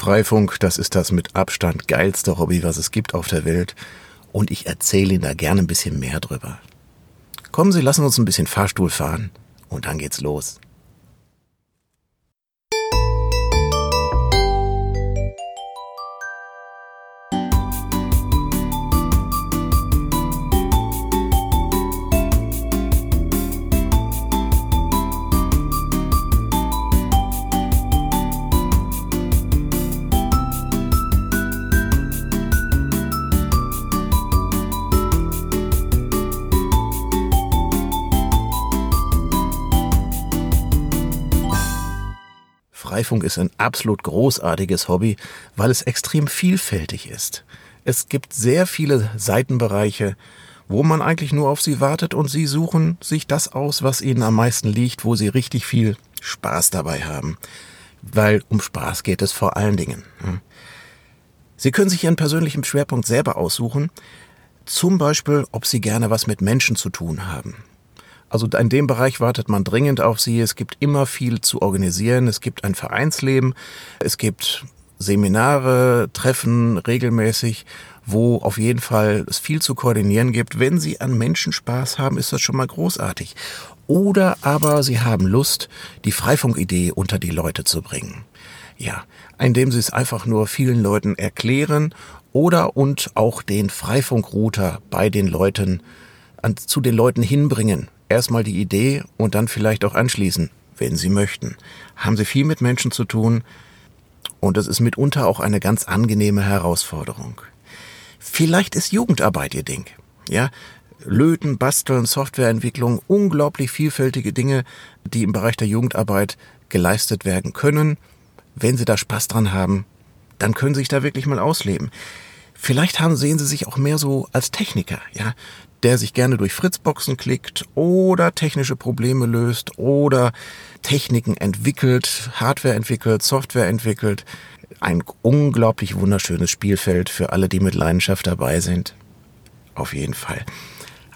Freifunk, das ist das mit Abstand geilste Hobby, was es gibt auf der Welt. Und ich erzähle Ihnen da gerne ein bisschen mehr drüber. Kommen Sie, lassen uns ein bisschen Fahrstuhl fahren. Und dann geht's los. Freifunk ist ein absolut großartiges Hobby, weil es extrem vielfältig ist. Es gibt sehr viele Seitenbereiche, wo man eigentlich nur auf sie wartet und sie suchen sich das aus, was ihnen am meisten liegt, wo sie richtig viel Spaß dabei haben. Weil um Spaß geht es vor allen Dingen. Sie können sich ihren persönlichen Schwerpunkt selber aussuchen, zum Beispiel, ob sie gerne was mit Menschen zu tun haben. Also in dem Bereich wartet man dringend auf sie. Es gibt immer viel zu organisieren. Es gibt ein Vereinsleben. Es gibt Seminare, Treffen regelmäßig, wo auf jeden Fall es viel zu koordinieren gibt. Wenn Sie an Menschen Spaß haben, ist das schon mal großartig. Oder aber Sie haben Lust, die Freifunkidee unter die Leute zu bringen. Ja, indem Sie es einfach nur vielen Leuten erklären oder und auch den Freifunkrouter bei den Leuten an, zu den Leuten hinbringen, erstmal die Idee und dann vielleicht auch anschließen, wenn Sie möchten. Haben Sie viel mit Menschen zu tun und es ist mitunter auch eine ganz angenehme Herausforderung. Vielleicht ist Jugendarbeit Ihr Ding. Ja, Löten, Basteln, Softwareentwicklung, unglaublich vielfältige Dinge, die im Bereich der Jugendarbeit geleistet werden können. Wenn Sie da Spaß dran haben, dann können Sie sich da wirklich mal ausleben. Vielleicht haben, sehen Sie sich auch mehr so als Techniker, ja der sich gerne durch Fritzboxen klickt oder technische Probleme löst oder Techniken entwickelt, Hardware entwickelt, Software entwickelt. Ein unglaublich wunderschönes Spielfeld für alle, die mit Leidenschaft dabei sind. Auf jeden Fall.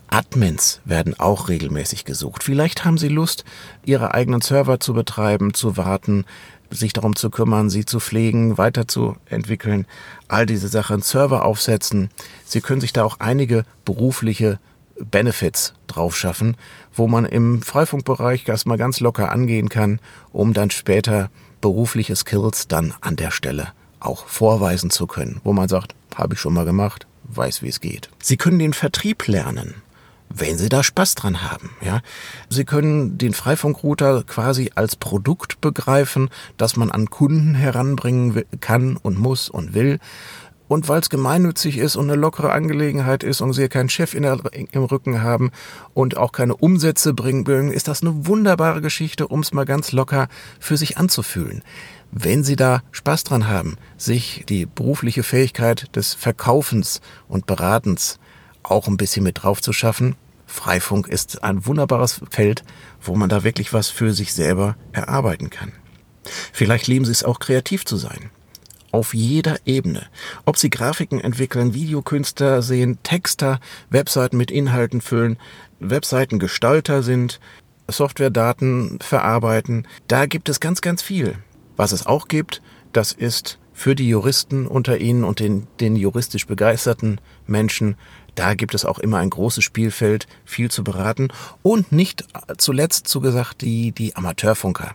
Admins werden auch regelmäßig gesucht. Vielleicht haben Sie Lust, Ihre eigenen Server zu betreiben, zu warten, sich darum zu kümmern, sie zu pflegen, weiterzuentwickeln, all diese Sachen, Server aufsetzen. Sie können sich da auch einige berufliche Benefits drauf schaffen, wo man im Freifunkbereich erstmal ganz locker angehen kann, um dann später berufliche Skills dann an der Stelle auch vorweisen zu können, wo man sagt, habe ich schon mal gemacht, weiß, wie es geht. Sie können den Vertrieb lernen wenn Sie da Spaß dran haben. Ja, Sie können den Freifunkrouter quasi als Produkt begreifen, das man an Kunden heranbringen kann und muss und will. Und weil es gemeinnützig ist und eine lockere Angelegenheit ist und Sie keinen Chef der, im Rücken haben und auch keine Umsätze bringen mögen, ist das eine wunderbare Geschichte, um es mal ganz locker für sich anzufühlen. Wenn Sie da Spaß dran haben, sich die berufliche Fähigkeit des Verkaufens und Beratens auch ein bisschen mit drauf zu schaffen. Freifunk ist ein wunderbares Feld, wo man da wirklich was für sich selber erarbeiten kann. Vielleicht lieben Sie es auch kreativ zu sein. Auf jeder Ebene. Ob Sie Grafiken entwickeln, Videokünstler sehen, Texter, Webseiten mit Inhalten füllen, Webseitengestalter sind, Softwaredaten verarbeiten. Da gibt es ganz, ganz viel. Was es auch gibt, das ist für die Juristen unter Ihnen und den, den juristisch begeisterten Menschen da gibt es auch immer ein großes Spielfeld, viel zu beraten und nicht zuletzt zu gesagt die, die Amateurfunker.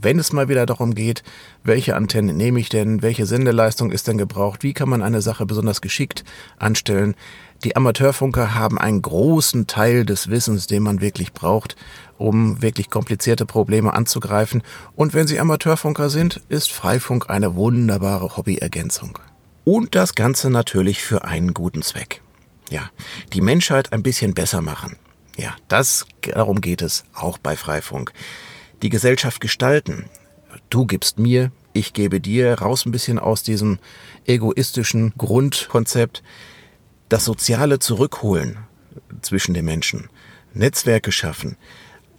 Wenn es mal wieder darum geht, welche Antenne nehme ich denn, welche Sendeleistung ist denn gebraucht, wie kann man eine Sache besonders geschickt anstellen, die Amateurfunker haben einen großen Teil des Wissens, den man wirklich braucht, um wirklich komplizierte Probleme anzugreifen. Und wenn Sie Amateurfunker sind, ist Freifunk eine wunderbare Hobbyergänzung. Und das Ganze natürlich für einen guten Zweck. Ja, die Menschheit ein bisschen besser machen. Ja, das, darum geht es auch bei Freifunk. Die Gesellschaft gestalten. Du gibst mir, ich gebe dir, raus ein bisschen aus diesem egoistischen Grundkonzept. Das Soziale zurückholen zwischen den Menschen. Netzwerke schaffen.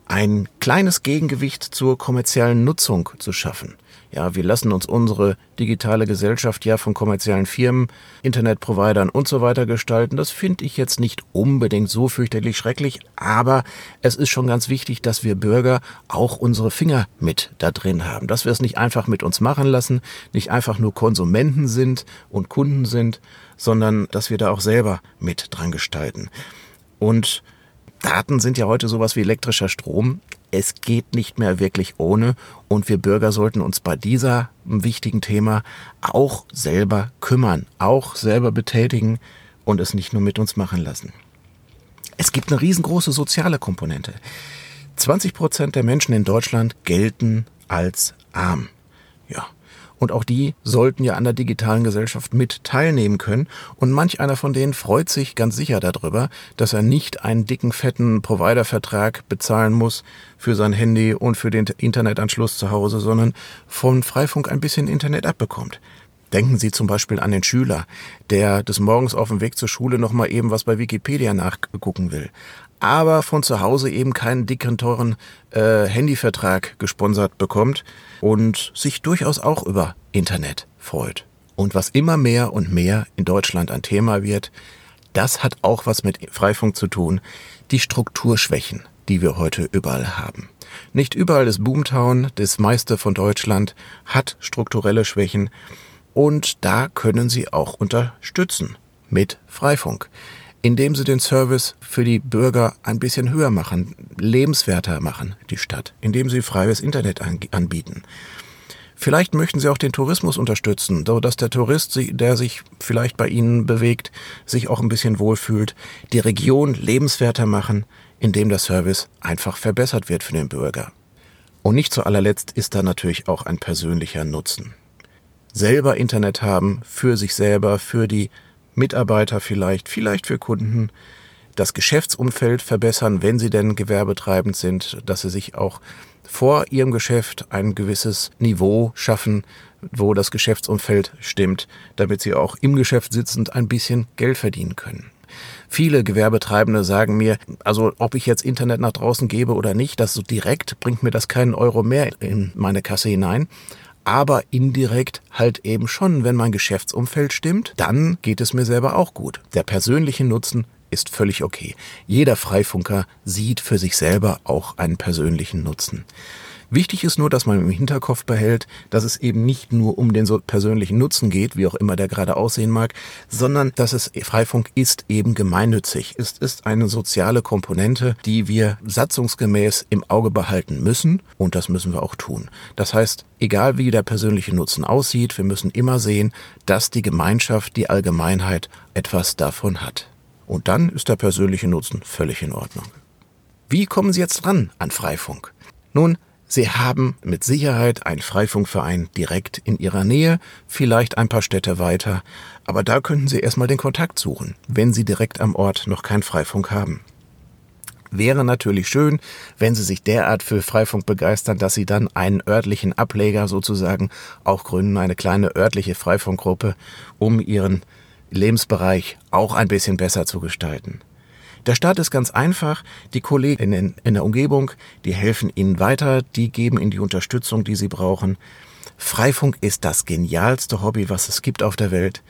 Ein kleines Gegengewicht zur kommerziellen Nutzung zu schaffen. Ja, wir lassen uns unsere digitale Gesellschaft ja von kommerziellen Firmen, Internetprovidern und so weiter gestalten. Das finde ich jetzt nicht unbedingt so fürchterlich schrecklich, aber es ist schon ganz wichtig, dass wir Bürger auch unsere Finger mit da drin haben, dass wir es nicht einfach mit uns machen lassen, nicht einfach nur Konsumenten sind und Kunden sind, sondern dass wir da auch selber mit dran gestalten. Und Daten sind ja heute sowas wie elektrischer Strom. Es geht nicht mehr wirklich ohne und wir Bürger sollten uns bei dieser wichtigen Thema auch selber kümmern, auch selber betätigen und es nicht nur mit uns machen lassen. Es gibt eine riesengroße soziale Komponente. 20 Prozent der Menschen in Deutschland gelten als arm. Ja, und auch die sollten ja an der digitalen Gesellschaft mit teilnehmen können. Und manch einer von denen freut sich ganz sicher darüber, dass er nicht einen dicken, fetten Providervertrag bezahlen muss für sein Handy und für den Internetanschluss zu Hause, sondern von Freifunk ein bisschen Internet abbekommt. Denken Sie zum Beispiel an den Schüler, der des Morgens auf dem Weg zur Schule noch mal eben was bei Wikipedia nachgucken will aber von zu Hause eben keinen dicken, teuren äh, Handyvertrag gesponsert bekommt und sich durchaus auch über Internet freut. Und was immer mehr und mehr in Deutschland ein Thema wird, das hat auch was mit Freifunk zu tun, die Strukturschwächen, die wir heute überall haben. Nicht überall ist Boomtown, das meiste von Deutschland, hat strukturelle Schwächen und da können Sie auch unterstützen mit Freifunk indem sie den Service für die Bürger ein bisschen höher machen, lebenswerter machen, die Stadt, indem sie freies Internet anbieten. Vielleicht möchten Sie auch den Tourismus unterstützen, so dass der Tourist, der sich vielleicht bei Ihnen bewegt, sich auch ein bisschen wohlfühlt, die Region lebenswerter machen, indem der Service einfach verbessert wird für den Bürger. Und nicht zu allerletzt ist da natürlich auch ein persönlicher Nutzen. Selber Internet haben, für sich selber, für die Mitarbeiter vielleicht, vielleicht für Kunden, das Geschäftsumfeld verbessern, wenn sie denn gewerbetreibend sind, dass sie sich auch vor ihrem Geschäft ein gewisses Niveau schaffen, wo das Geschäftsumfeld stimmt, damit sie auch im Geschäft sitzend ein bisschen Geld verdienen können. Viele Gewerbetreibende sagen mir, also ob ich jetzt Internet nach draußen gebe oder nicht, das so direkt bringt mir das keinen Euro mehr in meine Kasse hinein aber indirekt halt eben schon, wenn mein Geschäftsumfeld stimmt, dann geht es mir selber auch gut. Der persönliche Nutzen ist völlig okay. Jeder Freifunker sieht für sich selber auch einen persönlichen Nutzen. Wichtig ist nur, dass man im Hinterkopf behält, dass es eben nicht nur um den so persönlichen Nutzen geht, wie auch immer der gerade aussehen mag, sondern dass es Freifunk ist eben gemeinnützig. Es ist eine soziale Komponente, die wir satzungsgemäß im Auge behalten müssen und das müssen wir auch tun. Das heißt, egal wie der persönliche Nutzen aussieht, wir müssen immer sehen, dass die Gemeinschaft, die Allgemeinheit etwas davon hat. Und dann ist der persönliche Nutzen völlig in Ordnung. Wie kommen Sie jetzt ran an Freifunk? Nun, Sie haben mit Sicherheit einen Freifunkverein direkt in Ihrer Nähe, vielleicht ein paar Städte weiter, aber da könnten Sie erstmal den Kontakt suchen, wenn Sie direkt am Ort noch keinen Freifunk haben. Wäre natürlich schön, wenn Sie sich derart für Freifunk begeistern, dass Sie dann einen örtlichen Ableger sozusagen auch gründen, eine kleine örtliche Freifunkgruppe, um Ihren Lebensbereich auch ein bisschen besser zu gestalten. Der Start ist ganz einfach. Die Kollegen in, in der Umgebung, die helfen Ihnen weiter, die geben Ihnen die Unterstützung, die Sie brauchen. Freifunk ist das genialste Hobby, was es gibt auf der Welt.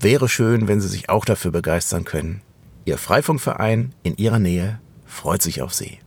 Wäre schön, wenn Sie sich auch dafür begeistern können. Ihr Freifunkverein in Ihrer Nähe freut sich auf Sie.